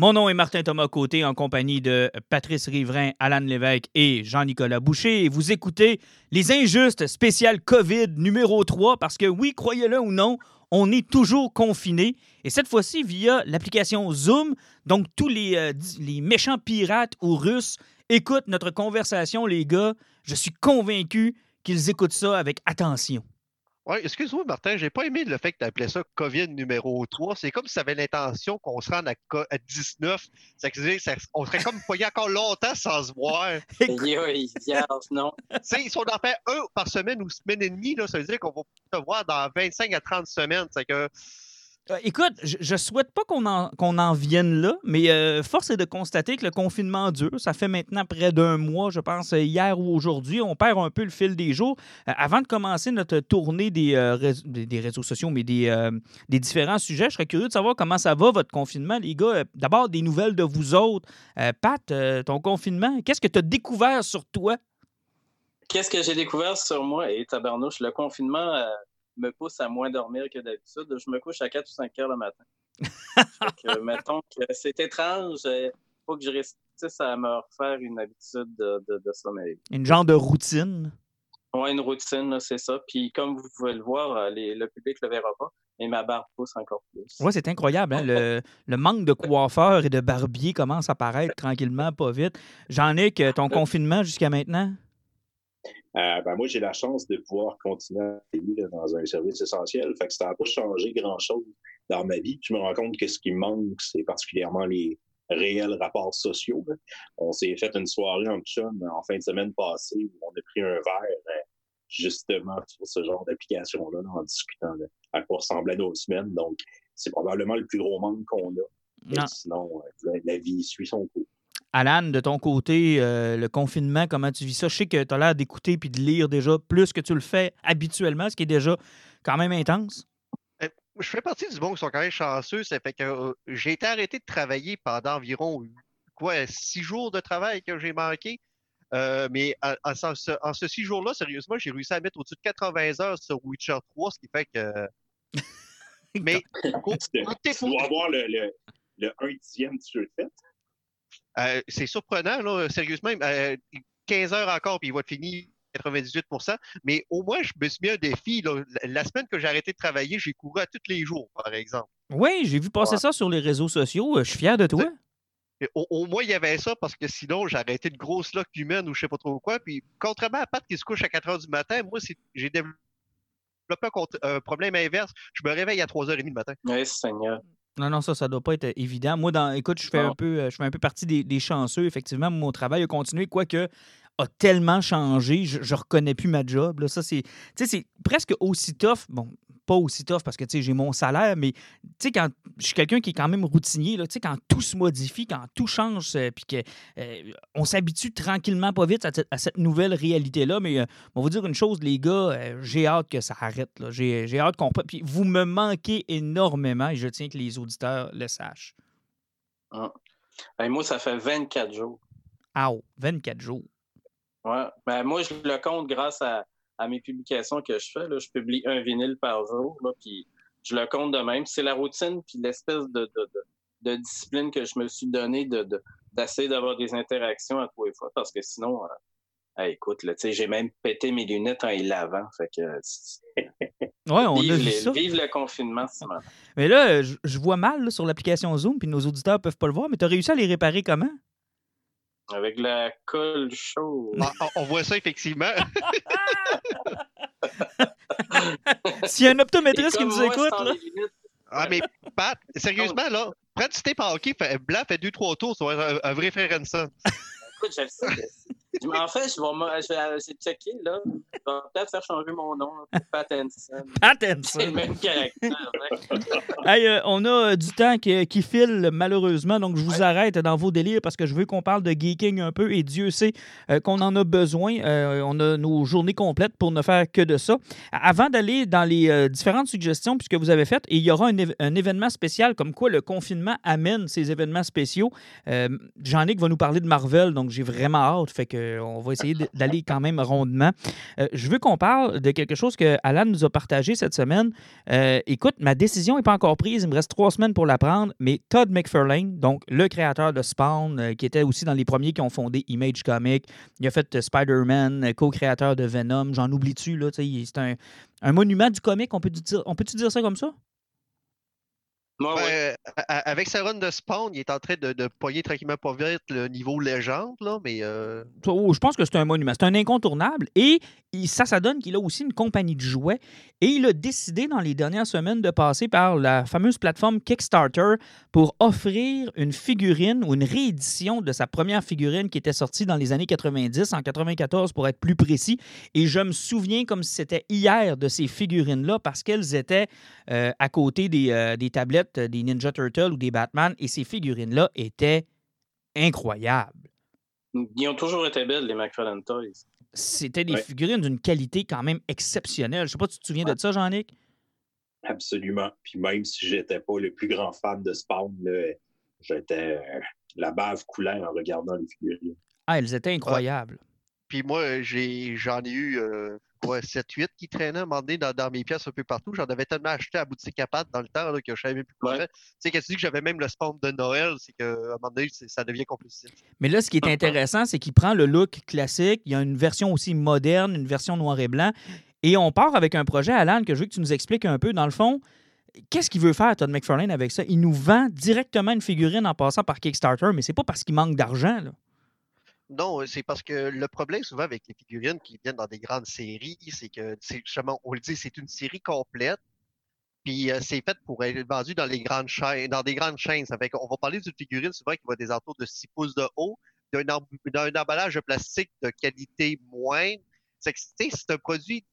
Mon nom est Martin Thomas Côté en compagnie de Patrice Riverain, Alan Lévesque et Jean-Nicolas Boucher. Et vous écoutez Les Injustes spécial COVID numéro 3 parce que oui, croyez-le ou non, on est toujours confiné. Et cette fois-ci via l'application Zoom. Donc tous les, euh, les méchants pirates ou russes écoutent notre conversation, les gars. Je suis convaincu qu'ils écoutent ça avec attention. Ouais, excuse-moi, Martin, j'ai pas aimé le fait que tu appelais ça COVID numéro 3. C'est comme si ça avait l'intention qu'on se rende à, 19. Ça, ça, on serait comme poigné encore longtemps sans se voir. non. si on en fait un par semaine ou semaine et demie, là, ça veut dire qu'on va se voir dans 25 à 30 semaines. C'est que écoute, je, ne souhaite pas qu'on en, en, vienne là, mais euh, force est de constater que le confinement dure. Ça fait maintenant près d'un mois, je pense, hier ou aujourd'hui. On perd un peu le fil des jours. Euh, avant de commencer notre tournée des, des réseaux sociaux, mais des, des, différents sujets, je serais curieux de savoir comment ça va, votre confinement, les gars. D'abord, des nouvelles de vous autres. Pat, ton confinement, qu'est-ce que tu as découvert sur toi? Qu'est-ce que j'ai découvert sur moi? Et tabarnouche, le confinement me pousse à moins dormir que d'habitude. Je me couche à 4 ou 5 heures le matin. que, mettons que c'est étrange. Il euh, faut que je réussisse à me refaire une habitude de, de, sommeil. Une genre de routine? Oui, une routine, c'est ça. Puis comme vous pouvez le voir, euh, le public ne le verra pas, mais ma barbe pousse encore plus. Oui, c'est incroyable. Hein? Le, le, manque de coiffeurs et de barbiers commence à apparaître tranquillement, pas vite. J'en ai que ton confinement jusqu'à maintenant? Euh, ben moi, j'ai la chance de pouvoir continuer à vivre dans un service essentiel. Fait que ça n'a pas changé grand-chose dans ma vie. Je me rends compte que ce qui me manque, c'est particulièrement les réels rapports sociaux. On s'est fait une soirée en chum en fin de semaine passée où on a pris un verre euh, justement sur ce genre d'application-là en discutant à quoi ressemblaient nos semaines. Donc, c'est probablement le plus gros manque qu'on a. sinon, euh, la vie suit son cours. Alan, de ton côté, euh, le confinement, comment tu vis ça? Je sais que tu as l'air d'écouter puis de lire déjà plus que tu le fais habituellement, ce qui est déjà quand même intense. Euh, je fais partie du monde qui sont quand même chanceux. Ça fait que euh, j'ai été arrêté de travailler pendant environ quoi, six jours de travail que j'ai manqué. mais en, ce, six jours-là, sérieusement, j'ai réussi à mettre au-dessus de 80 heures sur Witcher 3, ce qui fait que. mais. tu dois avoir le, le, le un dixième du jeu de euh, c'est surprenant, là, sérieusement. 15 euh, heures encore, puis il va être fini 98% Mais au moins, je me suis mis un défi. La semaine que j'ai arrêté de travailler, j'ai couru à tous les jours, par exemple. Oui, j'ai vu passer ça sur les réseaux sociaux. Je suis fier de toi. Au, moins, il y avait ça parce que sinon, j'ai arrêté une grosse loque humaine ou je sais pas trop quoi. Puis, contrairement à Pat qui se couche à 4 heures du matin, moi, j'ai développé un, problème inverse. Je me réveille à 3h30 du matin. Oui, Seigneur. Non, non, ça, ça doit pas être évident. Moi, dans, écoute, je fais un peu, euh, je fais un peu partie des, chanceux. Effectivement, mon travail a continué, quoique a tellement changé, je, je reconnais plus ma job. Là. Ça, c'est, c'est presque aussi tough. Bon, pas aussi tough parce que j'ai mon salaire, mais quand je suis quelqu'un qui est quand même routinier, là, quand tout se modifie, quand tout change, euh, puis qu'on euh, s'habitue tranquillement, pas vite à, cette nouvelle réalité-là. Mais on va dire une chose, les gars, j'ai hâte que ça arrête. J'ai, hâte qu'on. Puis vous me manquez énormément et je tiens que les auditeurs le sachent. Ah. moi, ça fait 24 jours. Ah, 24 jours. Ouais. Ben, moi, je le compte grâce à, mes publications que je fais. Là. Je publie un vinyle par jour, là, puis je le compte de même. C'est la routine, puis l'espèce de, de, discipline que je me suis donnée d'essayer d'avoir des interactions à tous les fois, parce que sinon, euh, écoute, là, j'ai même pété mes lunettes en y lavant. Fait que, ouais, on vive, a vu ça. vive le confinement, Mais là, je, vois mal sur l'application Zoom, puis nos auditeurs peuvent pas le voir, mais tu as réussi à les réparer comment? Avec la colle chaude. Ah, on, voit ça effectivement. S'il y a un optométriste qui nous écoute, là. Ah, mais Pat, sérieusement, là, prends du tape hockey, blanc, fait deux, trois tours, sur un, un vrai frère Hanson. Écoute, je le sais. En fait, je vais, je vais, checker, là. Je vais peut-être faire changer mon nom Pattinson. Pattinson. C'est le même caractère. hey, euh, on a euh, du temps qui, qui, file, malheureusement, donc je vous arrête dans vos délires parce que je veux qu'on parle de geeking un peu et Dieu sait euh, qu'on en a besoin. on a nos journées complètes pour ne faire que de ça. Avant d'aller dans les différentes suggestions, puisque vous avez faites, il y aura un, un, événement spécial comme quoi le confinement amène ces événements spéciaux. Jean-Nic va nous parler de Marvel, donc j'ai vraiment hâte. Fait que on va essayer d'aller quand même rondement. je veux qu'on parle de quelque chose que Alan nous a partagé cette semaine. écoute, ma décision n'est pas encore prise. Il me reste trois semaines pour la prendre, mais Todd McFarlane, donc le créateur de Spawn, qui était aussi dans les premiers qui ont fondé Image Comics, il a fait Spider-Man, co-créateur de Venom, j'en oublie-tu, c'est un, un, monument du comic, on peut dire, on peut dire ça comme ça? Ben, avec sa run de spawn, il est en train de, de poigner tranquillement pas vite le niveau légende, là, mais. Euh, oh, je pense que c'est un monument. C'est un incontournable. Et ça, ça donne qu'il a aussi une compagnie de jouets. Et il a décidé dans les dernières semaines de passer par la fameuse plateforme Kickstarter pour offrir une figurine ou une réédition de sa première figurine qui était sortie dans les années 90, en 94 pour être plus précis. Et je me souviens comme si c'était hier de ces figurines-là parce qu'elles étaient euh, à côté des, euh, des tablettes des Ninja Turtles ou des Batman. Et ces figurines-là étaient incroyables. Ils ont toujours été belles, les McFarlane Toys c'était des figurines d'une qualité quand même exceptionnelle. Je ne sais pas si tu te souviens de ça, Jean-Nic? Absolument. Puis même si j'étais pas le plus grand fan de Spawn, j'étais euh, la bave coulait en regardant les figurines. Ah, elles étaient incroyables. Puis moi, j'en ai, eu euh, 7-8 qui traînaient à un moment donné dans, mes pièces un peu partout. J'en avais tellement acheté à boutique à pâte dans le temps là, que je savais plus quoi Tu sais, quand tu dis que j'avais même le spawn de Noël, c'est qu'à un moment donné, ça devient compliqué. Mais là, ce qui est intéressant, c'est qu'il prend le look classique. Il y a une version aussi moderne, une version noir et blanc. Et on part avec un projet, Alan, que je veux que tu nous expliques un peu. Dans le fond, qu'est-ce qu'il veut faire, Todd McFarlane, avec ça? Il nous vend directement une figurine en passant par Kickstarter, mais c'est pas parce qu'il manque d'argent. Non, c'est parce que le problème souvent avec les figurines qui viennent dans des grandes séries, c'est que, justement, on le dit, c'est une série complète. Puis euh, c'est fait pour être vendu dans les grandes chaînes, dans des grandes chaînes. Ça fait qu'on va parler d'une figurine souvent qui va des entours de 6 pouces de haut, d'un emballage de plastique de qualité moindre. C'est un produit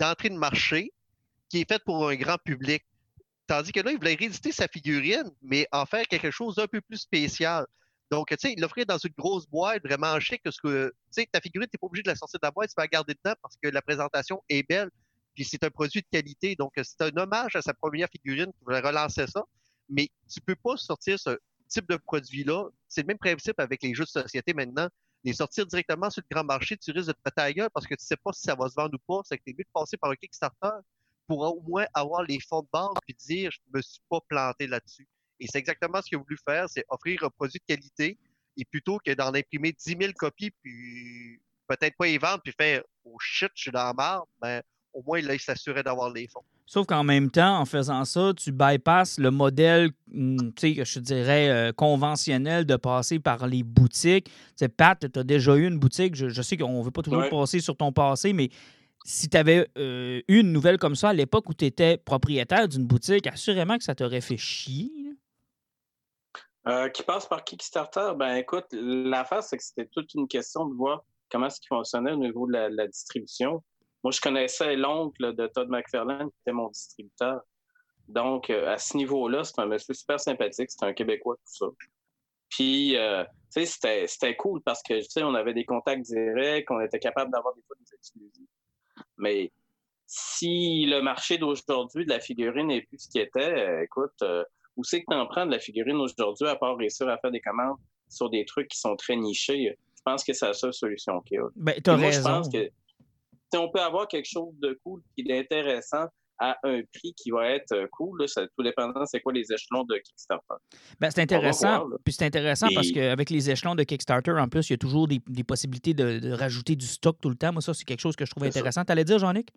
d'entrée de marché qui est fait pour un grand public. Tandis que là, il voulait rééditer sa figurine, mais en faire quelque chose d'un peu plus spécial. Donc, tu sais, l'offrir dans une grosse boîte vraiment chic, parce que, tu sais, ta figurine, t'es pas obligé de la sortir de la boîte, tu vas la garder dedans parce que la présentation est belle, puis c'est un produit de qualité. Donc, c'est un hommage à sa première figurine qui voulait relancer ça. Mais tu peux pas sortir ce type de produit-là. C'est le même principe avec les jeux de société maintenant. Les sortir directement sur le grand marché, tu risques de te péter la gueule parce que tu sais pas si ça va se vendre ou pas. C'est que t'es mieux de passer par un Kickstarter pour au moins avoir les fonds de base puis dire je me suis pas planté là-dessus. Et c'est exactement ce qu'il a voulu faire, c'est offrir un produit de qualité et plutôt que d'en imprimer 10 000 copies, puis peut-être pas y vendre, puis faire Oh shit, je suis dans la marde, ben, au moins il s'assurait d'avoir les fonds. Sauf qu'en même temps, en faisant ça, tu bypasses le modèle, hmm, tu sais, je dirais, euh, conventionnel de passer par les boutiques. Tu sais, Pat, tu as déjà eu une boutique. Je, sais qu'on ne veut pas toujours passer sur ton passé, mais si tu avais euh, eu une nouvelle comme ça à l'époque où tu étais propriétaire d'une boutique, assurément que ça t'aurait fait chier. Euh, qui passe par Kickstarter, ben écoute, l'affaire, c'est que c'était toute une question de voir comment est-ce qu'il fonctionnait au niveau de la, distribution. Moi, je connaissais l'oncle de Todd McFarlane, qui était mon distributeur. Donc, euh, à ce niveau-là, c'est un monsieur super sympathique, c'est un Québécois, tout ça. Puis, euh, tu sais, c'était cool parce que, tu sais, on avait des contacts directs, on était capable d'avoir des fois des exclusifs. Mais si le marché d'aujourd'hui de la figurine n'est plus ce qu'il était, écoute, où c'est que tu en prends de la figurine aujourd'hui, à part réussir à faire des commandes sur des trucs qui sont très nichés? Je pense que c'est la seule solution qu'il y a. Ben, as raison. Je pense que si on peut avoir quelque chose de cool et d'intéressant à un prix qui va être euh, cool. Là, ça, tout dépendant, c'est quoi les échelons de Kickstarter. Ben, c'est intéressant. puis c'est intéressant parce qu'avec les échelons de Kickstarter, en plus, il y a toujours des, possibilités de, rajouter du stock tout le temps. Moi, ça, c'est quelque chose que je trouve intéressant. Tu allais dire, Jean-Nic?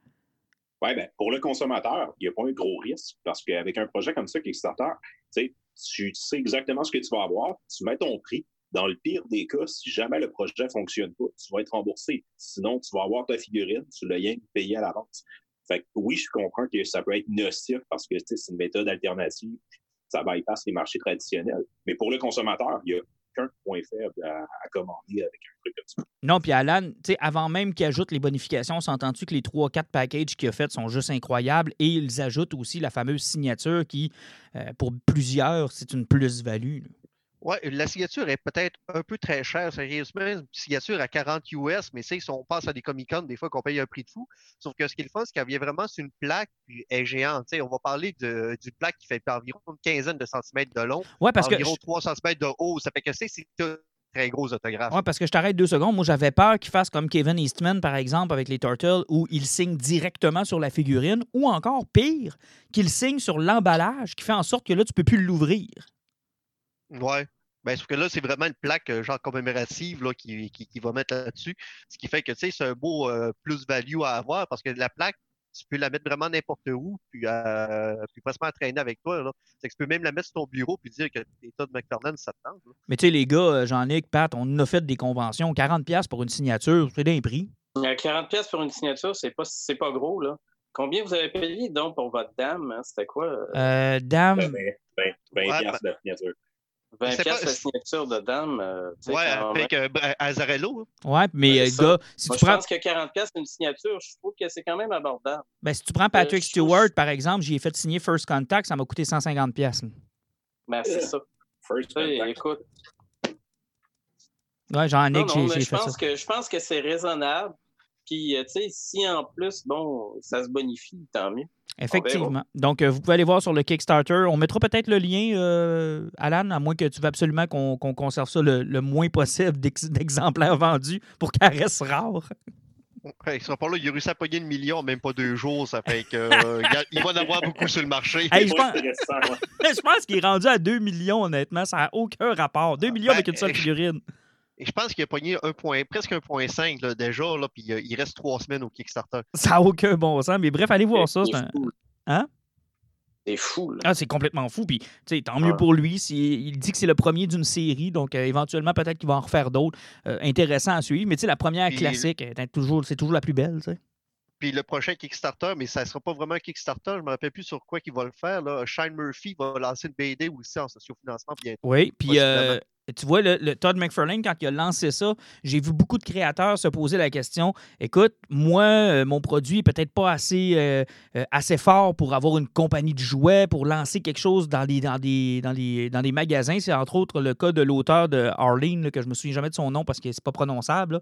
Oui, ben, pour le consommateur, il n'y a pas un gros risque parce qu'avec un projet comme ça, Kickstarter, tu sais exactement ce que tu vas avoir, tu mets ton prix. Dans le pire des cas, si jamais le projet ne fonctionne pas, tu vas être remboursé. Sinon, tu vas avoir ta figurine, tu l'as rien payé à l'avance. Fait que oui, je comprends que ça peut être nocif parce que c'est une méthode alternative, ça bypass les marchés traditionnels. Mais pour le consommateur, il y a qu'un point faible à, commander avec un truc comme ça. Non, puis Alan, avant même qu'il ajoute les bonifications, s'entend-tu que les 3-4 packages qu'il a fait sont juste incroyables? Et ils ajoutent aussi la fameuse signature qui, euh, pour plusieurs, c'est une plus-value. Oui, la signature est peut-être un peu très chère, sérieusement. Une signature à 40 US, mais si on passe à des Comic-Con, des fois qu'on paye un prix de fou. Sauf que ce qui est le fun, c'est qu'elle vient vraiment sur une plaque, puis elle est géante. on va parler d'une plaque qui fait environ une quinzaine de centimètres de long, ouais, parce environ 3 centimètres de haut. Ça fait que c'est très gros autographe. Oui, parce que je t'arrête deux secondes. Moi, j'avais peur qu'il fasse comme Kevin Eastman, par exemple, avec les Turtles, où il signe directement sur la figurine, ou encore pire, qu'il signe sur l'emballage, qui fait en sorte que là, tu peux plus l'ouvrir. Ouais. Ben, sauf que là, c'est vraiment une plaque euh, genre commémorative là, qui, qui, qui va mettre là-dessus. Ce qui fait que tu sais, c'est un beau euh, plus-value à avoir parce que la plaque, tu peux la mettre vraiment n'importe où, puis, euh, puis traîner avec toi. Là. C'est que tu peux même la mettre sur ton bureau puis dire que t'es Todd McFarlane, ça te tente. là. Mais tu sais, les gars, euh, Jean-Luc, Pat, on a fait des conventions. 40$ pour une signature, c'est d'un prix. Euh, 40 pièces pour une signature, c'est pas, c'est pas gros, là. Combien vous avez payé, donc, pour votre dame? hein? C'était quoi? euh, dame, Ben, 20, 20 Ouais, piastres de signature. 20 c'est pièces pas- la signature de dame? euh, Ouais, même. avec euh, ben, Azarello. hein. ouais, mais Ouais, euh, gars, si Moi, tu je prends, pense que 40 pièces une signature, je trouve que c'est quand même abordable. ben, si tu prends Patrick je trouve- Stewart, par exemple, j'y ai fait signer First Contact, ça m'a coûté 150$. piastres. Ben, c'est ça. First contact. écoute, Ouais, Jean-Luc, non, non, j'ai j'ai fait ça. pense que je pense que c'est raisonnable. Puis, euh, tu sais, si en plus, bon, ça se bonifie, tant mieux. Effectivement. Donc, euh, vous pouvez aller voir sur le Kickstarter. On mettra peut-être le lien, euh, Alan, à moins que tu veux absolument qu'on conserve ça le, le moins possible d'ex- d'exemplaires vendus pour qu'elle reste rare. Ouais, il sera pas là, il a réussi à pogner une million en même pas deux jours, ça fait que euh, il va en avoir beaucoup sur le marché. Hey, je pense, je pense qu'il est rendu à 2 millions, honnêtement. Ça n'a aucun rapport. 2 millions Ben, avec une seule euh, figurine. Et je pense qu'il a pogné un point, presque 1.5 là, déjà, là, puis il reste trois semaines au Kickstarter. Ça n'a aucun bon sens. Mais bref, allez voir ça. C'est un- fou. Hein? C'est fou, là. Ah, c'est complètement fou. Puis, tu sais, tant mieux pour lui. Il dit que c'est le premier d'une série, donc euh, éventuellement, peut-être qu'il va en refaire d'autres. Euh, intéressant à suivre. Mais tu sais, la première Puis- classique, toujours, c'est toujours la plus belle. Puis le prochain Kickstarter, mais ça ne sera pas vraiment un Kickstarter, je ne me rappelle plus sur quoi qu'il va le faire. Là. Shine Murphy va lancer une BD aussi en sociofinancement bientôt. Oui, puis euh, tu vois, le, le Todd McFarlane, quand il a lancé ça, j'ai vu beaucoup de créateurs se poser la question écoute, moi, euh, mon produit est peut-être pas assez, euh, euh, assez fort pour avoir une compagnie de jouets, pour lancer quelque chose dans des, dans des, dans les, dans des magasins. C'est entre autres le cas de l'auteur de Arlene, que je me souviens jamais de son nom parce que c'est pas prononçable.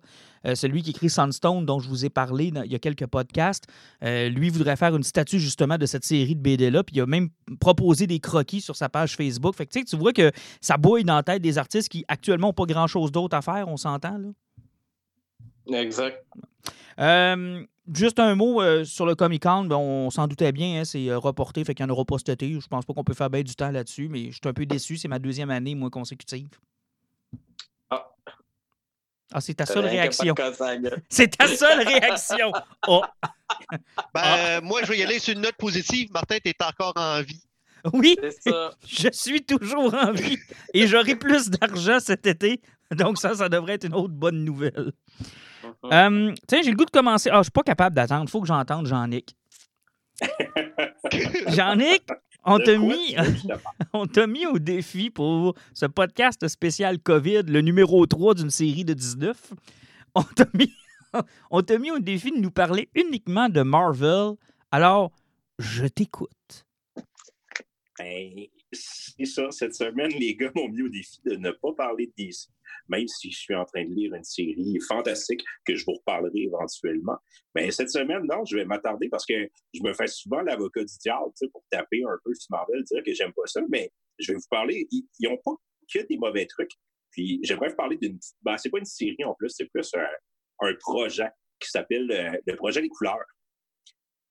celui qui écrit Sunstone, dont je vous ai parlé il y a quelques podcasts. Lui voudrait faire une statue justement de cette série de BD-là, puis il a même proposé des croquis sur sa page Facebook. Fait que tu vois que ça bouille dans la tête des artistes qui actuellement n'ont pas grand-chose d'autre à faire, on s'entend là? Exact. Euh, juste un mot euh, sur le Comic Con, ben, on s'en doutait bien, hein, c'est euh, reporté, fait qu'il n'y en aura pas cet été. Je pense pas qu'on peut faire bien du temps là-dessus, mais je suis un peu déçu, c'est ma deuxième année, moi, consécutive. Ah. Ah, c'est ta seule réaction. C'est ta seule réaction. Oh, Ben, Ah. euh, moi, je vais y aller sur une note positive. Martin, tu es encore en vie. Oui, ça. je suis toujours en vie et j'aurai plus d'argent cet été. Donc ça, ça devrait être une autre bonne nouvelle. Mhm. Euh, tiens, j'ai le goût de commencer. Ah, je suis pas capable d'attendre. Il faut que j'entende Jean-Nic. Jean-Nic, on t'a mis, on t'a au défi pour ce podcast spécial COVID, le numéro 3 d'une série de 19. On t'a mis, on t'a mis au défi de nous parler uniquement de Marvel. Alors, je t'écoute. Ben, c'est ça. Cette semaine, les gars m'ont mis au défi de ne pas parler de DC, même si je suis en train de lire une série fantastique que je vous reparlerai éventuellement. Mais cette semaine, non, je vais m'attarder parce que je me fais souvent l'avocat du diable pour taper un peu sur Marvel, dire que j'aime pas ça, mais je vais vous parler. Ils n'ont pas que des mauvais trucs. Puis j'aimerais vous parler d'une. Ben, c'est pas une série en plus, c'est plus un, un projet qui s'appelle euh, le projet des couleurs.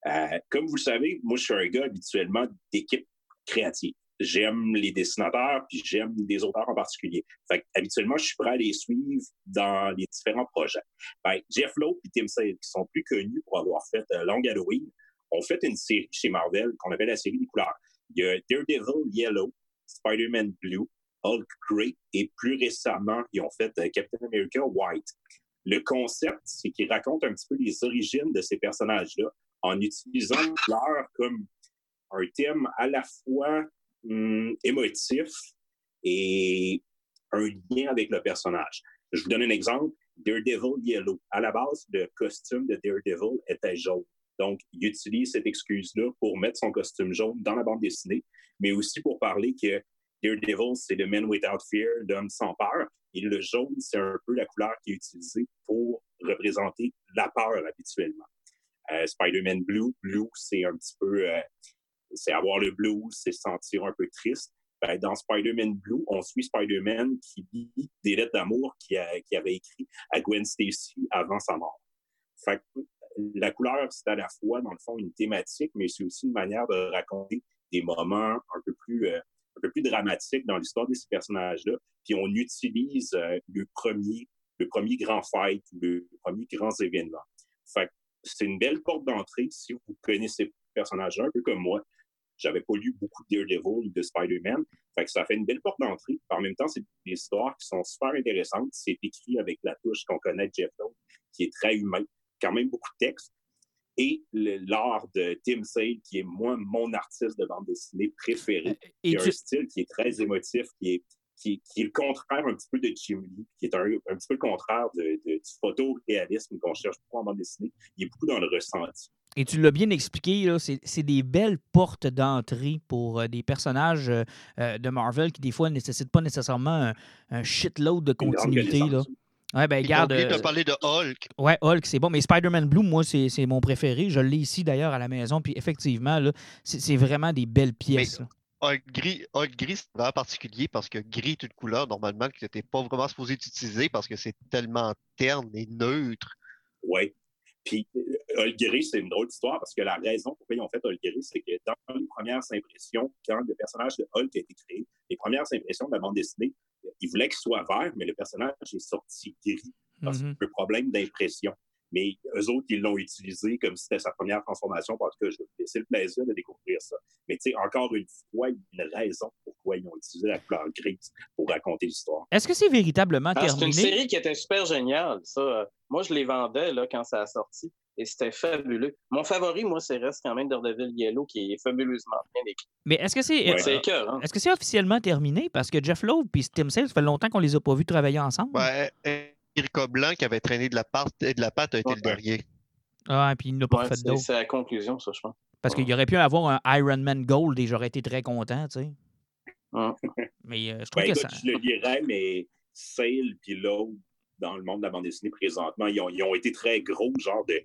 Euh, comme vous le savez, moi, je suis un gars habituellement d'équipe créative. J'aime les dessinateurs, puis j'aime des auteurs en particulier. Fait habituellement, je suis prêt à les suivre dans les différents projets. Ben, Jeff Lowe et Tim Sale, qui sont plus connus pour avoir fait euh, Long Halloween, ont fait une série chez Marvel qu'on appelle la série des couleurs. Il y a Daredevil Yellow, Spider-Man Blue, Hulk Grey, et plus récemment, ils ont fait euh, Captain America White. Le concept, c'est qu'ils racontent un petit peu les origines de ces personnages-là en utilisant les comme un thème à la fois hum, émotif et un lien avec le personnage. Je vous donne un exemple. Daredevil Yellow. À la base, le costume de Daredevil était jaune. Donc, il utilise cette excuse-là pour mettre son costume jaune dans la bande dessinée, mais aussi pour parler que Daredevil, c'est le Man Without Fear, l'homme sans peur. Et le jaune, c'est un peu la couleur qui est utilisée pour représenter la peur habituellement. Euh, Spider-Man Blue, Blue, c'est un petit peu, euh, c'est avoir le blues, c'est se sentir un peu triste. Ben, dans Spider-Man Blue, on suit Spider-Man qui lit des lettres d'amour qu'il avait écrit à Gwen Stacy avant sa mort. Fait la couleur, c'est à la fois, dans le fond, une thématique, mais c'est aussi une manière de raconter des moments un peu plus, euh, un peu plus dramatiques dans l'histoire de ces personnages-là. Puis on utilise euh, le premier, le premier grand fight, le premier grand événement. Fait c'est une belle porte d'entrée si vous connaissez ces personnages-là, un peu comme moi. J'avais pas lu beaucoup de Daredevil ou de Spider-Man. Fait que ça fait une belle porte d'entrée. En même temps, c'est des histoires qui sont super intéressantes. C'est écrit avec la touche qu'on connaît de Jeff Lowe, qui est très humain. Quand même beaucoup de texte. Et l'art de Tim Sale, qui est moi, mon artiste de bande dessinée préféré. Et qui a un style qui est très émotif, qui est, qui, est le contraire un petit peu de Jim Lee, qui est un, un petit peu le contraire de, du photoréalisme qu'on cherche beaucoup en bande dessinée. Il est beaucoup dans le ressenti. Et tu l'as bien expliqué, c'est des belles portes d'entrée pour euh, des personnages euh, euh, de Marvel qui, des fois, ne nécessitent pas nécessairement un, shitload de continuité. Là. Ouais, ben, garde. de parler de Hulk. Ouais, Hulk, c'est bon. Mais Spider-Man Blue, moi, c'est mon préféré. Je l'ai ici, d'ailleurs, à la maison. Puis, effectivement, c'est vraiment des belles pièces. Hulk gris, Hulk gris c'est vraiment particulier parce que gris est une couleur, normalement, que tu n'étais pas vraiment supposé utiliser parce que c'est tellement terne et neutre. Oui. Puis Olguery, c'est une drôle d'histoire parce que la raison pourquoi ils ont fait Olguery, c'est que dans les premières impressions, quand le personnage de Hulk a été créé, les premières impressions de la bande dessinée, ils voulaient qu'il soit vert, mais le personnage est sorti gris parce qu'il y a un problème d'impression. Mais eux autres, ils l'ont utilisé comme si c'était sa première transformation. Parce que je vais laisser le plaisir de découvrir ça. Mais tu sais, encore une fois, il y a une raison pourquoi ils ont utilisé la couleur grise pour raconter l'histoire. Est-ce que c'est véritablement terminé? C'est une série qui était super géniale, ça. Moi, je les vendais là, quand ça a sorti et c'était fabuleux. Mon favori, moi, c'est reste quand même Daredevil Yellow, qui est fabuleusement bien écrit. Mais est-ce que c'est hein. est-ce que c'est officiellement terminé? Parce que Jeff Lowe et Tim Sale, ça fait longtemps qu'on les a pas vus travailler ensemble. Ouais, Erika Blanc qui avait traîné de la, pâte, de la pâte a été le dernier. Ah, puis il n'a pas fait d'autres. C'est la conclusion, ça, je pense. Parce qu'il aurait pu avoir un Iron Man Gold et j'aurais été très content, tu sais. Mais euh, je trouve ben, que ça. Je le lirais, mais Sale puis Lowe, dans le monde de la bande dessinée présentement, ils ont, ils ont été très gros, genre de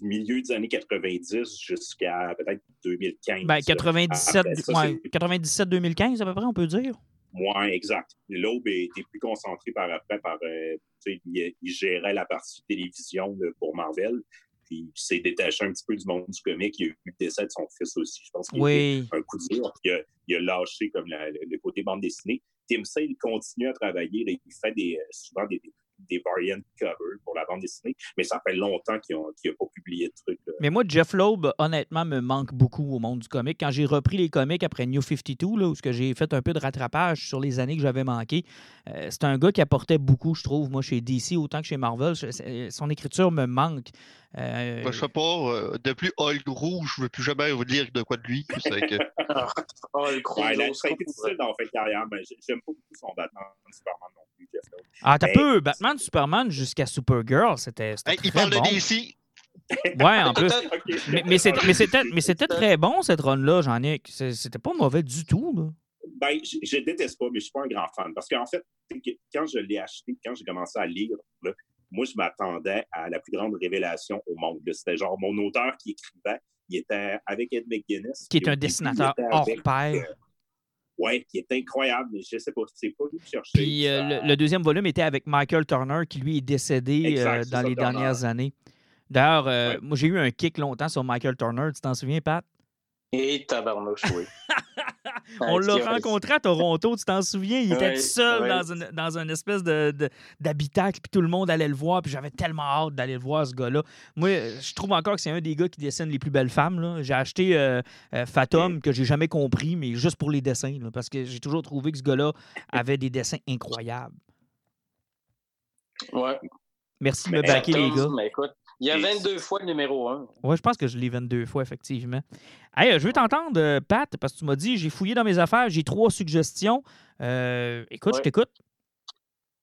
du milieu des années 90 jusqu'à peut-être 2015. Ben, 97, 97-2015 à peu près, on peut dire? Oui, exact. L'aube était plus concentré par après par. Euh, il, gérait la partie télévision pour Marvel. Puis il s'est détaché un petit peu du monde du comique. Il a eu le décès de son fils aussi. Je pense qu'il oui. a un coup dur. Il a, il a lâché comme le, côté bande dessinée. Tim Sale continue à travailler. il fait des, euh, souvent des, des variant covers pour la bande dessinée, mais ça fait longtemps qu'il n'a pas publié de trucs. Mais moi, Jeff Loeb, honnêtement, me manque beaucoup au monde du comic. Quand j'ai repris les comics après New 52, là, où j'ai fait un peu de rattrapage sur les années que j'avais manquées, euh, c'est un gars qui apportait beaucoup, je trouve, moi, chez DC, autant que chez Marvel. Son écriture me manque. Euh... Ben, je sais pas, euh, depuis Hulk Rouge, je ne veux plus jamais vous dire de quoi de lui. Que... Hulk Rouge. Ouais, ça a été difficile dans fait carrière, mais j'aime pas beaucoup son Batman Superman non plus, Jeff Ah, t'as peu, Batman Superman jusqu'à Supergirl, c'était. Hey, il parle bon. de DC. Ouais, en plus. mais, mais c'était très bon, cette run-là, Jean-Nic. C'était pas mauvais du tout. Là. Ben, je, je, déteste pas, mais je suis pas un grand fan. Parce qu'en fait, quand je l'ai acheté, quand j'ai commencé à lire, là, moi, je m'attendais à la plus grande révélation au monde. C'était genre mon auteur qui écrivait, il était avec Ed McGuinness. Qui est un dessinateur hors pair. Euh, oui, qui est incroyable, mais je ne sais pas, c'est pas lui chercher. Puis euh, le, deuxième volume était avec Michael Turner, qui lui est décédé euh, dans les dernières années. D'ailleurs, moi j'ai eu un kick longtemps sur Michael Turner, tu t'en souviens, Pat? Et tabarnouche, oui. On l'a rencontré à Toronto, tu t'en souviens? Il était seul dans, une, dans une espèce d'habitacle, puis tout le monde allait le voir, puis j'avais tellement hâte d'aller le voir, ce gars-là. Moi, je trouve encore que c'est un des gars qui dessine les plus belles femmes. J'ai acheté euh, euh, Fatum, que j'ai jamais compris, mais juste pour les dessins, parce que j'ai toujours trouvé que ce gars-là avait des dessins incroyables. Ouais. Merci de me baquer, les gars. Il y a 22 fois le numéro 1. Oui, je pense que je l'ai 22 fois, effectivement. Hey, euh, je veux t'entendre, euh, Pat, parce que tu m'as dit, j'ai fouillé dans mes affaires, j'ai trois suggestions. Euh, écoute, je t'écoute.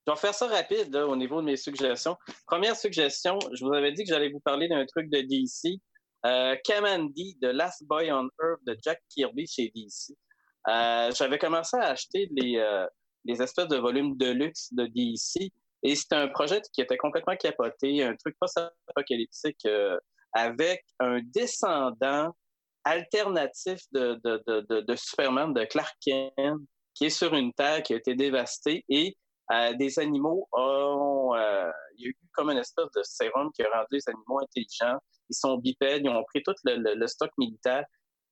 Je vais faire ça rapide au niveau de mes suggestions. Première suggestion, je vous avais dit que j'allais vous parler d'un truc de DC. Euh, Kamandi, The Last Boy on Earth de Jack Kirby chez DC. J'avais commencé à acheter les, les espèces de volumes de luxe de DC. Et c'était un projet qui était complètement capoté, un truc post-apocalyptique euh, avec un descendant alternatif de, de, de, Superman, de Clark Kent, qui est sur une terre qui a été dévastée et euh, des animaux ont. Euh, il y a eu comme une espèce de sérum qui a rendu les animaux intelligents. Ils sont bipèdes, ils ont pris tout le, stock militaire,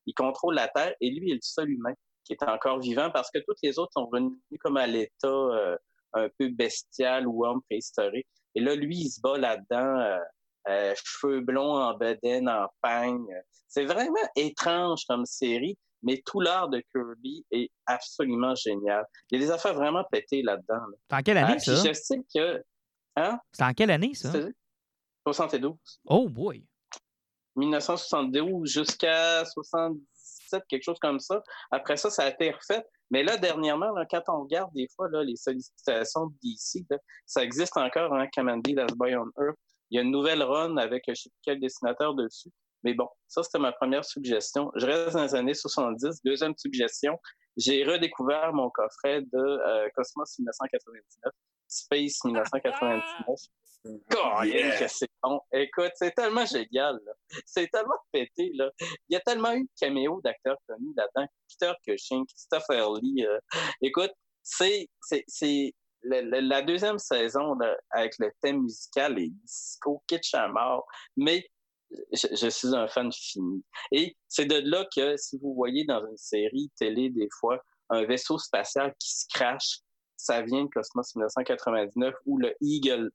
ils contrôlent la terre et lui il est le seul humain qui est encore vivant parce que tous les autres sont venus comme à l'état euh, un peu bestial ou homme préhistorique. Et là, lui, il se bat là-dedans, cheveux blonds en bedaine, en peigne. C'est vraiment étrange comme série, mais tout l'art de Kirby est absolument génial. Il y a des affaires vraiment pétées là-dedans. C'est en quelle année, ah, ça? Je sais que... Hein? C'est en quelle année, ça? 72. Oh boy! 1972 jusqu'à 77, quelque chose comme ça. Après ça, ça a été refait. Mais là, dernièrement, quand on regarde des fois là, les sollicitations DC, ça existe encore, hein, Commandy Last Boy on Earth. Il y a une nouvelle run avec je ne sais plus quel dessinateur dessus. Mais bon, ça, c'était ma première suggestion. Je reste dans les années 70. Deuxième suggestion, j'ai redécouvert mon coffret de euh, Cosmos 1999, Space 1999. Oh, yeah. c'est bon. Écoute, c'est tellement génial. C'est tellement pété. Là. Il y a tellement eu de caméos d'acteurs connus là-dedans. Peter Cushing, Christopher Lee. Euh. Écoute, c'est, c'est, la, deuxième saison avec le thème musical et disco kitsch à mort. Mais je, suis un fan fini. Et c'est de là que si vous voyez dans une série télé des fois un vaisseau spatial qui se crache, ça vient de Cosmos 1999 où le Eagle,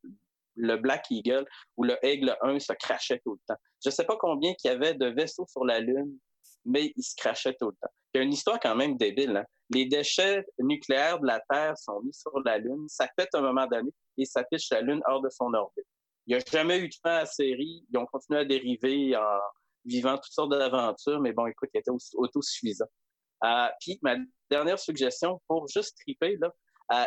le Black Eagle ou le Aigle 1 se crachait tout le temps. Je ne sais pas combien il y avait de vaisseaux sur la Lune, mais il se crachait tout le temps. Il y a une histoire quand même débile. Hein. Les déchets nucléaires de la Terre sont mis sur la Lune, ça pète un moment donné et ça pitche la Lune hors de son orbite. Il n'y a jamais eu de fin à la série. Ils ont continué à dériver en vivant toutes sortes d'aventures, mais bon, écoute, il était autosuffisant. Euh, puis, ma dernière suggestion, pour juste triper, là, euh,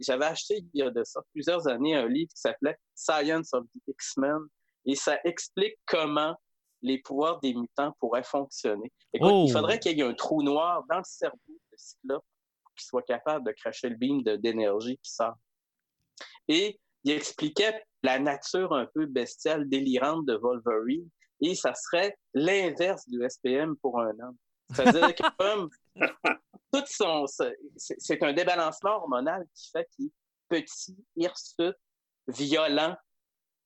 j'avais acheté il y a de ça plusieurs années un livre qui s'appelait Science of the X-Men et ça explique comment les pouvoirs des mutants pourraient fonctionner. Écoute, il oh! faudrait qu'il y ait un trou noir dans le cerveau de Cyclope pour qu'il soit capable de cracher le beam d'énergie qui sort. Et il expliquait la nature un peu bestiale, délirante de Wolverine, et ça serait l'inverse du SPM pour un homme. C'est-à-dire que comme tout son, c'est un débalancement hormonal qui fait qu'il est petit, hirsute, violent,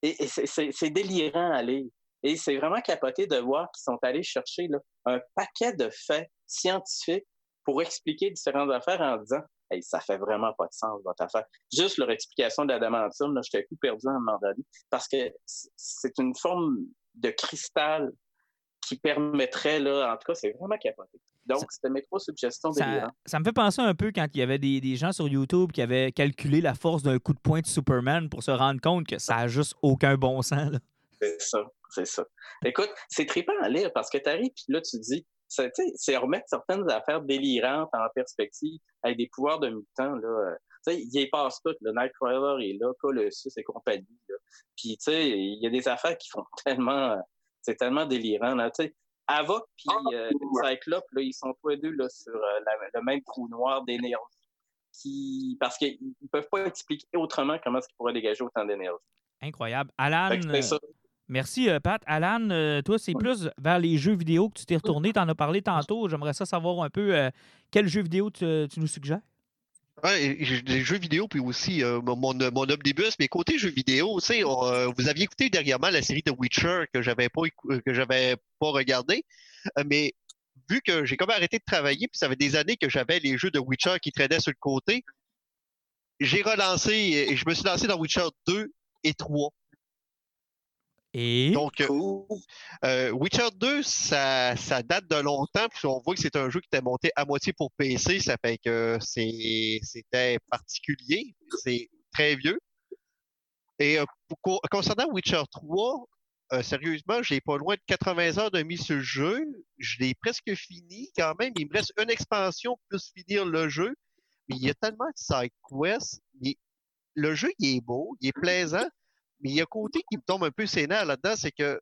et, c'est délirant à lire. Et c'est vraiment capoté de voir qu'ils sont allés chercher là, un paquet de faits scientifiques pour expliquer différentes affaires en disant hey, ça fait vraiment pas de sens, votre affaire. Juste leur explication de la là, j'étais tout perdu à un moment donné, parce que c'est une forme de cristal qui permettrait, là, en tout cas, c'est vraiment capoté. Donc, c'était mes trois suggestions ça, ça me fait penser un peu quand il y avait des, des, gens sur YouTube qui avaient calculé la force d'un coup de poing de Superman pour se rendre compte que ça n'a juste aucun bon sens. C'est ça, c'est ça. Écoute, c'est trippant à lire parce que tu arrives, puis là, tu dis, c'est remettre certaines affaires délirantes en perspective avec des pouvoirs de mutant. Là. il y passe tout. Le Nightcrawler est là, Colossus et compagnie. Là. Puis, tu sais, il y a des affaires qui font tellement... C'est tellement délirant. Là, tu sais. Avoc puis euh, Cyclope, là, ils sont tous les deux là, sur euh, le même trou noir d'énergie. Qui... Parce qu'ils ne peuvent pas expliquer autrement comment est-ce qu'ils pourraient dégager autant d'énergie. Incroyable. Alan, Merci, euh, Pat. Alan, toi, c'est plus vers les jeux vidéo que tu t'es retourné. Tu en as parlé tantôt. J'aimerais ça savoir un peu euh, quel jeu vidéo tu, nous suggères. Les jeux vidéo, puis aussi mon, mon omnibus, mais côté jeux vidéo, sais, vous aviez écouté dernièrement la série de Witcher que j'avais pas j'avais pas regardé, mais vu que j'ai comme arrêté de travailler, puis ça fait des années que j'avais les jeux de Witcher qui traînaient sur le côté, j'ai relancé et je me suis lancé dans Witcher 2 et 3. Donc, euh, euh, Witcher 2, ça, date de longtemps, puis on voit que c'est un jeu qui était monté à moitié pour PC, ça fait que c'était particulier, c'est très vieux. Et euh, concernant Witcher 3, sérieusement, j'ai pas loin de 80 heures de sur le jeu. Je l'ai presque fini quand même. Il me reste une expansion plus finir le jeu. Mais il y a tellement de side quests. Le jeu, il est beau, il est plaisant. Mais il y a un côté qui me tombe un peu sénère là-dedans, c'est que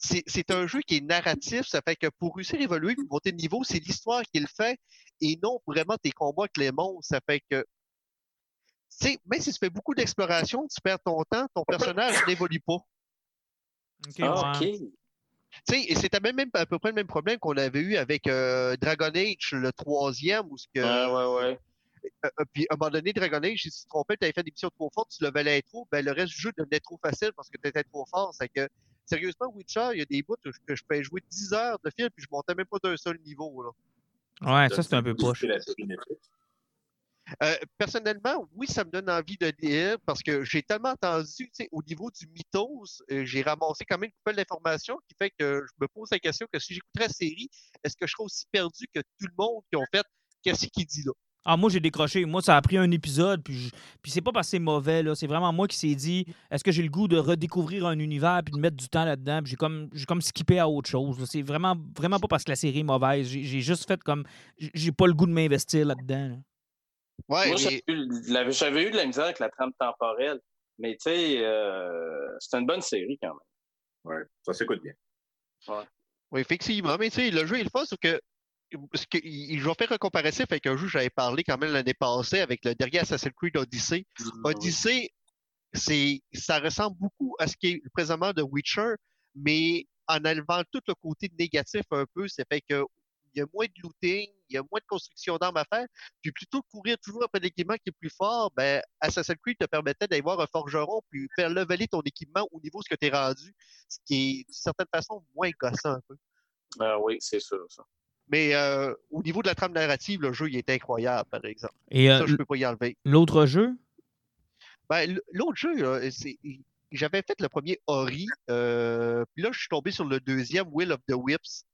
c'est un jeu qui est narratif, ça fait que pour réussir à évoluer monter de niveau, c'est l'histoire qui le fait et non vraiment tes combats avec les monstres. Ça fait que, tu sais, même si tu fais beaucoup d'exploration, tu perds ton temps, ton personnage n'évolue pas. Ah, OK. et c'était même, même à peu près le même problème qu'on avait eu avec euh, Dragon Age, le troisième, où ce que. Ouais, ouais, ouais. Euh, euh, puis à un moment donné, Dragon Age, si tu te trompais, tu avais fait des missions trop fortes, tu levais l'intro, ben le reste du jeu devenait trop facile parce que tu étais trop fort. C'est que, sérieusement, Witcher, il y a des bouts que je peux jouer 10 heures de film puis je montais même pas d'un seul niveau. Là. Ouais, ça c'est un peu poche. Euh, personnellement, oui, ça me donne envie de lire parce que j'ai tellement entendu, au niveau du mythos, euh, j'ai ramassé quand même une nouvelle d'informations qui fait que je me pose la question que si j'écouterais la série, est-ce que je serais aussi perdu que tout le monde qui ont fait qu'est-ce qu'il dit là? Ah, moi, j'ai décroché. Moi, ça a pris un épisode, puis, puis c'est pas parce que c'est mauvais, là. C'est vraiment moi qui s'est dit est-ce que j'ai le goût de redécouvrir un univers puis de mettre du temps là-dedans? Puis j'ai comme, j'ai comme skippé à autre chose. C'est vraiment, vraiment pas parce que la série est mauvaise. J'ai juste fait comme. J'ai pas le goût de m'investir là-dedans. Ouais, Moi, j'avais eu de la misère avec la trame temporelle, mais tu sais, euh, c'est une bonne série quand même. Ouais, ça s'écoute bien. Ouais. Oui, effectivement, mais tu sais, le jeu est le fun, sauf que ce que, je vais faire un comparatif avec un jeu que j'avais parlé quand même l'année passée avec le dernier Assassin's Creed Odyssey. Mm, Odyssey, c'est, ça ressemble beaucoup à ce qui est présentement de Witcher, mais en enlevant tout le côté négatif un peu, c'est fait que il y a moins de looting, il y a moins de construction d'armes à faire. Puis plutôt que courir toujours après l'équipement qui est plus fort, ben, Assassin's Creed te permettait d'aller voir un forgeron puis faire leveler ton équipement au niveau de ce que tu es rendu, ce qui est d'une certaine façon moins gossant un peu. Ah oui, c'est sûr, ça. Mais euh, au niveau de la trame narrative, le jeu il est incroyable, par exemple. Et, ça, euh, je peux pas y enlever. L'autre jeu? Ben, l'autre jeu, c'est j'avais fait le premier Ori, euh, puis là, je suis tombé sur le deuxième, Will of the Whips.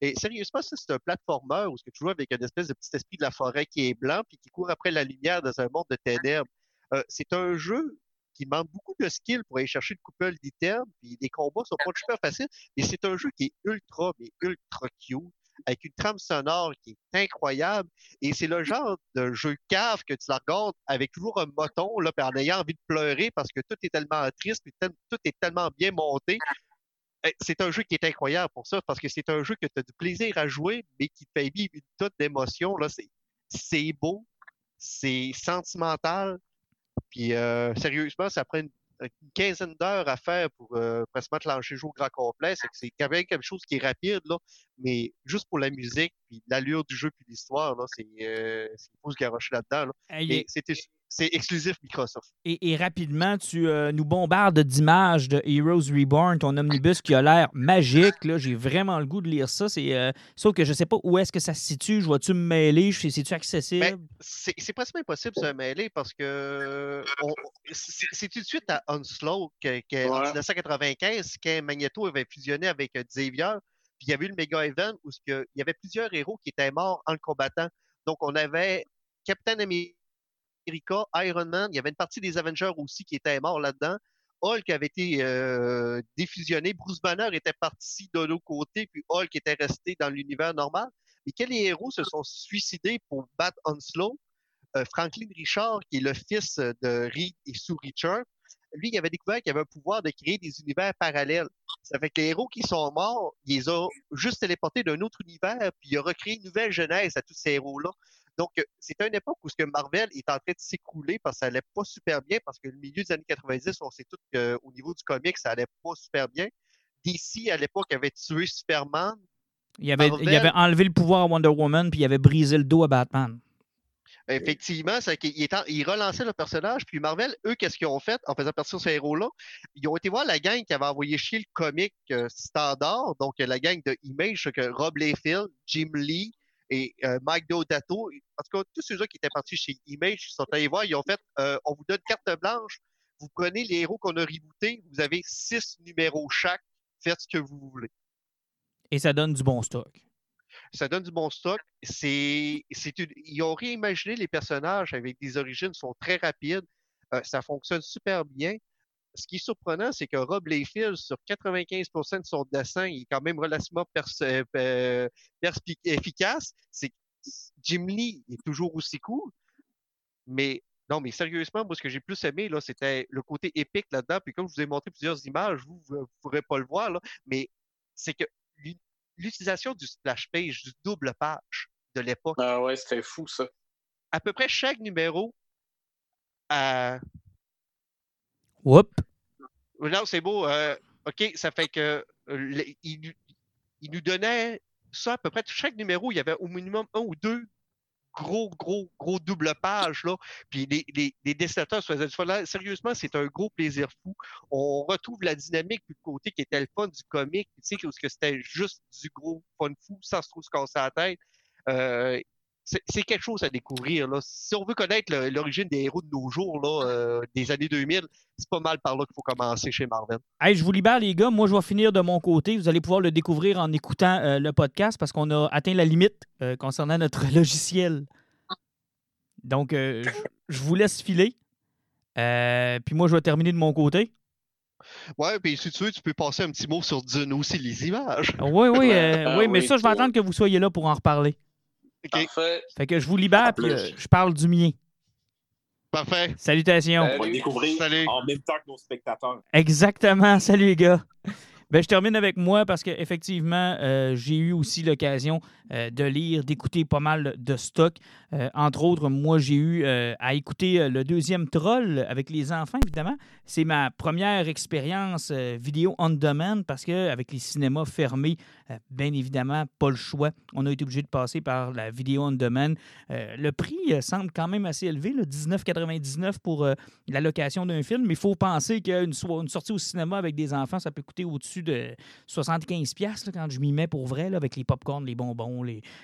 Et sérieusement, ça, c'est un platformer où tu joues avec une espèce de petit esprit de la forêt qui est blanc puis qui court après la lumière dans un monde de ténèbres. Euh, c'est un jeu qui demande beaucoup de skill pour aller chercher une couple d'items, puis les combats sont pas super faciles, mais c'est un jeu qui est ultra, mais ultra cute, avec une trame sonore qui est incroyable, et c'est le genre de jeu cave que tu la regardes avec toujours un moton, là, en ayant envie de pleurer parce que tout est tellement triste, puis tout est tellement bien monté eh, c'est un jeu qui est incroyable pour ça, parce que c'est un jeu que tu as du plaisir à jouer, mais qui te fait vivre une tonne d'émotions. C'est beau, c'est sentimental. Puis euh, sérieusement, ça prend une, quinzaine d'heures à faire pour euh, presque lancer le jeu au grand complet. C'est c'est quand même quelque chose qui est rapide, là, mais juste pour la musique, puis l'allure du jeu, puis l'histoire, c'est euh, faut se garocher là-dedans. Là. C'était c'est exclusif Microsoft. Et, rapidement, tu euh, nous bombardes d'images de Heroes Reborn, ton omnibus qui a l'air magique. J'ai vraiment le goût de lire ça. C'est, euh, sauf que je ne sais pas où est-ce que ça se situe. Je vois-tu me mêler? C'est-tu accessible? Ben, c'est, presque impossible de se mêler parce que c'est, tout de suite à Onslaught en 1995 quand Magneto avait fusionné avec euh, Xavier. Puis il y avait eu le méga event où il y avait plusieurs héros qui étaient morts en le combattant. Donc on avait Captain America Iron Man, il y avait une partie des Avengers aussi qui était mort là-dedans. Hulk avait été euh, défusionné. Bruce Banner était parti de l'autre côté, puis Hulk était resté dans l'univers normal. Mais quels héros se sont suicidés pour battre Onslow? Euh, Franklin Richard, qui est le fils de Reed et Sue Richard, lui, il avait découvert qu'il avait un pouvoir de créer des univers parallèles. Ça fait que les héros qui sont morts, il les a juste téléportés d'un autre univers, puis il a recréé une nouvelle genèse à tous ces héros-là. Donc, euh, c'est une époque où ce que Marvel est en train de s'écouler parce que ça allait pas super bien, parce que le milieu des années 90, on sait tout qu'au niveau du comic, ça allait pas super bien. DC, à l'époque, avait tué Superman. Il avait, il avait enlevé le pouvoir à Wonder Woman, puis il avait brisé le dos à Batman. Effectivement, c'est qu'il il relançait le personnage, puis Marvel, eux, qu'est-ce qu'ils ont fait en faisant partie de ces héros-là? Ils ont été voir la gang qui avait envoyé chier le comic euh, standard, donc la gang de Image, que Rob Liefeld, Jim Lee, et euh, Mike Deodato, en tout cas, tous ceux-là qui étaient partis chez Image sont allés voir, ils ont fait euh, on vous donne carte blanche, vous prenez les héros qu'on a rebootés, vous avez six numéros chaque, faites ce que vous voulez. Et ça donne du bon stock. Ça donne du bon stock. C'est, ils ont réimaginé les personnages avec des origines qui sont très rapides. Euh, ça fonctionne super bien ce qui est surprenant, c'est que Rob Layfield, sur 95% de son dessin, il est quand même relativement euh, efficace. C'est Jim Lee est toujours aussi cool. Mais non, mais sérieusement, moi, ce que j'ai plus aimé, là, c'était le côté épique là-dedans. Puis comme je vous ai montré plusieurs images, vous ne pourrez pas le voir, là, mais c'est que l'utilisation du splash page, du double page de l'époque. Ah ouais, c'était fou, ça. À peu près chaque numéro a Whoop. Non, c'est beau. Euh, OK, ça fait que euh, il, nous donnait ça à peu près chaque numéro, il y avait au minimum un ou deux gros, gros, gros double page, là. Puis les, les, les dessinateurs se faisaient là, Sérieusement, c'est un gros plaisir fou. On retrouve la dynamique du côté qui était le fun du comique, tu sais, que c'était juste du gros fun fou sans se trop se casser la tête. Euh, c'est quelque chose à découvrir. Là. Si on veut connaître l'origine des héros de nos jours, là, euh, des années 2000, c'est pas mal par là qu'il faut commencer chez Marvel. Hey, je vous libère, les gars. Moi, je vais finir de mon côté. Vous allez pouvoir le découvrir en écoutant euh, le podcast parce qu'on a atteint la limite euh, concernant notre logiciel. Donc, je, vous laisse filer. puis moi, je vais terminer de mon côté. Ouais, puis si tu veux, tu peux passer un petit mot sur Dune aussi, les images. Oui, oui, oui, mais ça, je vais attendre que vous soyez là pour en reparler. Parfait. Fait que je vous libère, puis euh, je parle du mien. Parfait. Salutations. On va découvrir en même temps que nos spectateurs. Exactement. Salut les gars. Ben, je termine avec moi parce qu'effectivement, euh, j'ai eu aussi l'occasion euh, de lire, d'écouter pas mal de stock. Euh, entre autres, moi, j'ai eu à écouter le deuxième Troll avec les enfants, évidemment. C'est ma première expérience vidéo on demand parce qu'avec les cinémas fermés, bien évidemment, pas le choix. On a été obligé de passer par la vidéo on demand. le prix semble quand même assez élevé, 19,99 pour la location d'un film, mais il faut penser qu'une une sortie au cinéma avec des enfants, ça peut coûter au-dessus de 75 pièces quand je m'y mets pour vrai, avec les pop-corns, les bonbons,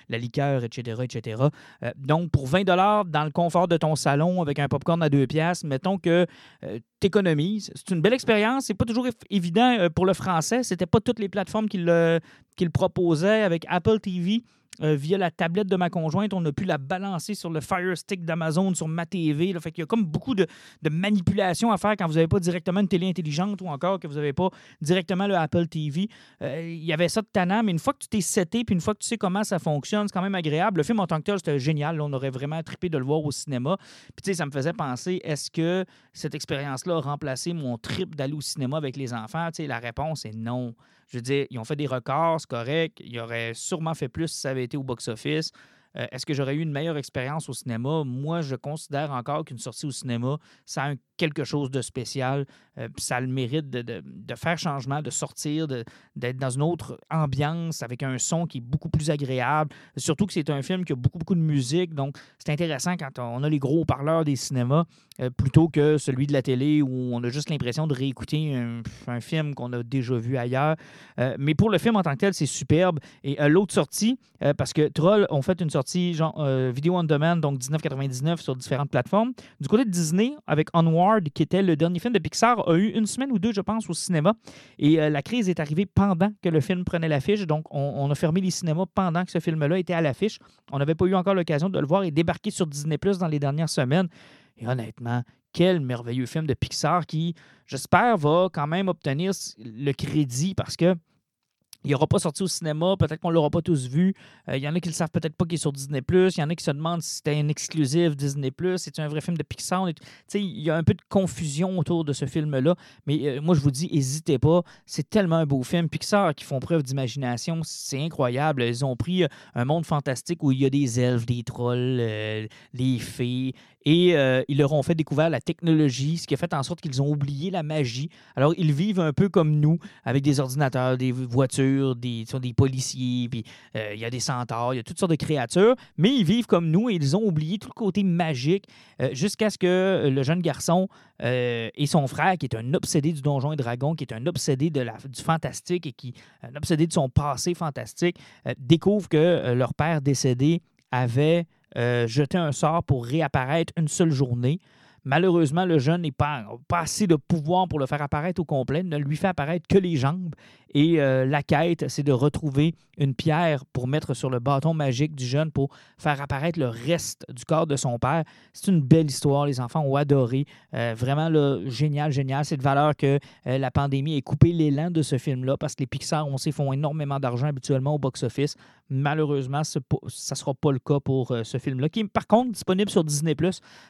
la liqueur, etc. etc. Euh, donc, pour 20 dans le confort de ton salon avec un pop-corn à 2 pièces, mettons que euh, tu économises. C'est une belle expérience. C'est pas toujours évident euh, pour le français. C'était pas toutes les plateformes qui le, qui le proposaient avec Apple TV. Euh, via la tablette de ma conjointe. On a pu la balancer sur le Fire Stick d'Amazon, sur ma TV. Là. Fait qu'il y a comme beaucoup de, manipulations à faire quand vous n'avez pas directement une télé intelligente ou encore que vous n'avez pas directement le Apple TV. Euh, il y avait ça de tannant, mais une fois que tu t'es seté puis une fois que tu sais comment ça fonctionne, c'est quand même agréable. Le film en tant que tel, c'était génial. on aurait vraiment trippé de le voir au cinéma. Puis tu sais, ça me faisait penser, est-ce que cette expérience-là a remplacé mon trip d'aller au cinéma avec les enfants? Tu sais, la réponse est non. Je veux dire, ils ont fait des records, c'est correct. Ils auraient sûrement fait plus si ça avait été au box-office. Euh, est-ce que j'aurais eu une meilleure expérience au cinéma? Moi, je considère encore qu'une sortie au cinéma, ça a quelque chose de spécial. Euh, ça a le mérite de, faire changement, de sortir, d'être dans une autre ambiance avec un son qui est beaucoup plus agréable. Surtout que c'est un film qui a beaucoup, beaucoup de musique. Donc, c'est intéressant quand on a les gros parleurs des cinémas euh, plutôt que celui de la télé où on a juste l'impression de réécouter un, film qu'on a déjà vu ailleurs. mais pour le film en tant que tel, c'est superbe. Et l'autre sortie, parce que Troll ont fait une sortie genre euh, vidéo on demand, donc 19,99 sur différentes plateformes. Du côté de Disney, avec Onward, qui était le dernier film de Pixar, a eu une semaine ou deux, je pense, au cinéma. Et euh, la crise est arrivée pendant que le film prenait l'affiche. Donc, on, a fermé les cinémas pendant que ce film-là était à l'affiche. On n'avait pas eu encore l'occasion de le voir et débarquer sur Disney Plus dans les dernières semaines. Et honnêtement, quel merveilleux film de Pixar qui, j'espère, va quand même obtenir le crédit parce que il n'aura pas sorti au cinéma, peut-être qu'on ne l'aura pas tous vu. Il euh, y en a qui ne savent peut-être pas qu'il est sur Disney. Il y en a qui se demandent si c'était un exclusif Disney. C'est un vrai film de Pixar? Il y a un peu de confusion autour de ce film-là. Mais euh, moi, je vous dis, n'hésitez pas. C'est tellement un beau film. Pixar qui font preuve d'imagination, c'est incroyable. Ils ont pris euh, un monde fantastique où il y a des elfes, des trolls, des fées. Et ils leur ont fait découvrir la technologie, ce qui a fait en sorte qu'ils ont oublié la magie. Alors, ils vivent un peu comme nous, avec des ordinateurs, des voitures des, des policiers, puis euh, il y a des centaures, il y a toutes sortes de créatures, mais ils vivent comme nous et ils ont oublié tout le côté magique euh, jusqu'à ce que le jeune garçon euh, et son frère, qui est un obsédé du donjon et dragon, qui est un obsédé de du fantastique et qui un obsédé de son passé fantastique, découvrent que leur père décédé avait jeté un sort pour réapparaître une seule journée. Malheureusement, le jeune n'a pas, pas, assez de pouvoir pour le faire apparaître au complet, ne lui fait apparaître que les jambes. Et euh, la quête, c'est de retrouver une pierre pour mettre sur le bâton magique du jeune pour faire apparaître le reste du corps de son père. C'est une belle histoire, les enfants ont adoré. Euh, vraiment génial, génial. C'est de valeur que euh, la pandémie ait coupé l'élan de ce film-là parce que les Pixar, on sait, font énormément d'argent habituellement au box-office. Malheureusement, ça ne sera pas le cas pour ce film-là, qui est par contre disponible sur Disney.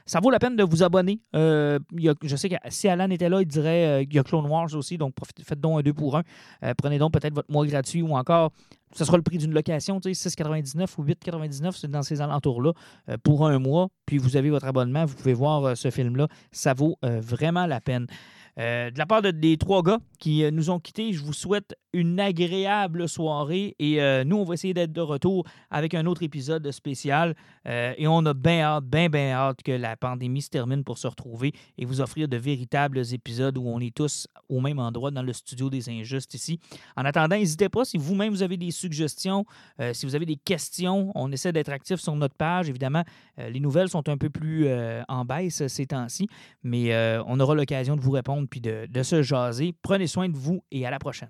Ça vaut la peine de vous abonner. je sais que si Alan était là, il dirait qu'il y a Clone Wars aussi, donc faites donc un deux pour un prenez donc peut-être votre mois gratuit ou encore, ce sera le prix d'une location, 6,99 ou 8,99, c'est dans ces alentours-là, euh, pour un mois. Puis vous avez votre abonnement, vous pouvez voir euh, ce film-là. Ça vaut euh, vraiment la peine. de la part des trois gars qui nous ont quittés. Je vous souhaite une agréable soirée et nous, on va essayer d'être de retour avec un autre épisode spécial. et on a bien hâte, bien, bien hâte que la pandémie se termine pour se retrouver et vous offrir de véritables épisodes où on est tous au même endroit dans le studio des Injustes ici. En attendant, n'hésitez pas si vous-même vous avez des suggestions, si vous avez des questions, on essaie d'être actif sur notre page. Évidemment, les nouvelles sont un peu plus en baisse ces temps-ci, mais on aura l'occasion de vous répondre puis de se jaser. Prenez soin de vous et à la prochaine.